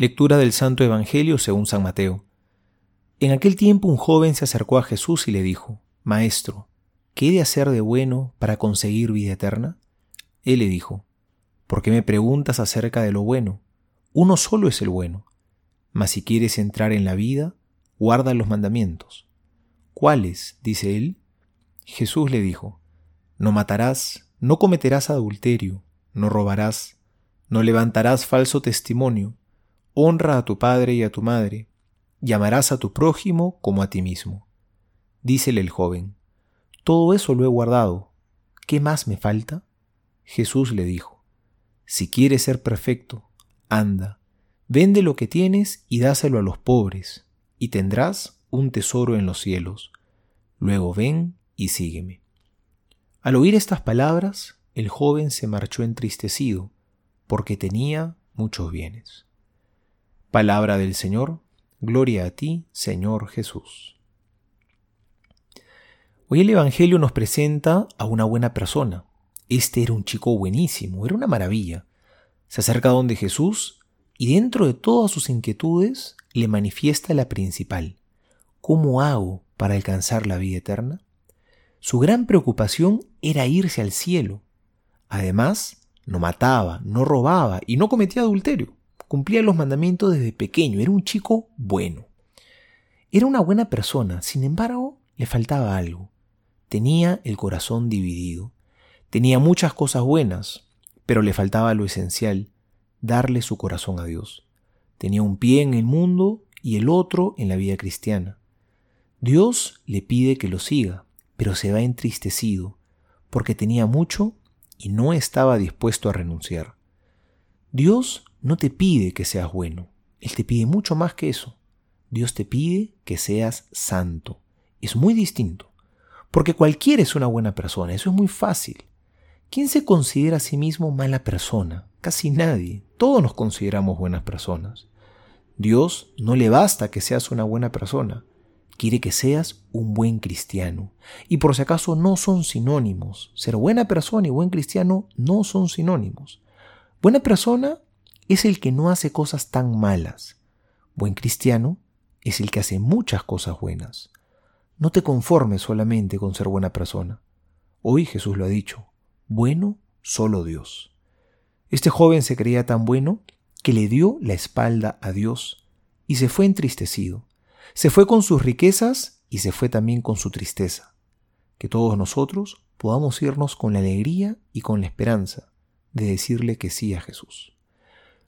Lectura del Santo Evangelio según San Mateo. En aquel tiempo un joven se acercó a Jesús y le dijo, Maestro, ¿qué he de hacer de bueno para conseguir vida eterna? Él le dijo, ¿por qué me preguntas acerca de lo bueno? Uno solo es el bueno. Mas si quieres entrar en la vida, guarda los mandamientos. ¿Cuáles? dice él. Jesús le dijo, No matarás, no cometerás adulterio, no robarás, no levantarás falso testimonio, honra a tu padre y a tu madre, llamarás a tu prójimo como a ti mismo. Dícele el joven, todo eso lo he guardado, ¿qué más me falta? Jesús le dijo, si quieres ser perfecto, anda, vende lo que tienes y dáselo a los pobres, y tendrás un tesoro en los cielos. Luego ven y sígueme. Al oír estas palabras, el joven se marchó entristecido, porque tenía muchos bienes. Palabra del Señor, gloria a ti, Señor Jesús. Hoy el Evangelio nos presenta a una buena persona. Este era un chico buenísimo, era una maravilla. Se acerca donde Jesús y dentro de todas sus inquietudes le manifiesta la principal. ¿Cómo hago para alcanzar la vida eterna? Su gran preocupación era irse al cielo. Además, no mataba, no robaba y no cometía adulterio cumplía los mandamientos desde pequeño, era un chico bueno. Era una buena persona, sin embargo, le faltaba algo. Tenía el corazón dividido. Tenía muchas cosas buenas, pero le faltaba lo esencial, darle su corazón a Dios. Tenía un pie en el mundo y el otro en la vida cristiana. Dios le pide que lo siga, pero se va entristecido, porque tenía mucho y no estaba dispuesto a renunciar. Dios no te pide que seas bueno, Él te pide mucho más que eso. Dios te pide que seas santo. Es muy distinto, porque cualquiera es una buena persona, eso es muy fácil. ¿Quién se considera a sí mismo mala persona? Casi nadie. Todos nos consideramos buenas personas. Dios no le basta que seas una buena persona, quiere que seas un buen cristiano. Y por si acaso no son sinónimos. Ser buena persona y buen cristiano no son sinónimos. Buena persona es el que no hace cosas tan malas. Buen cristiano es el que hace muchas cosas buenas. No te conformes solamente con ser buena persona. Hoy Jesús lo ha dicho, bueno solo Dios. Este joven se creía tan bueno que le dio la espalda a Dios y se fue entristecido. Se fue con sus riquezas y se fue también con su tristeza. Que todos nosotros podamos irnos con la alegría y con la esperanza de decirle que sí a Jesús.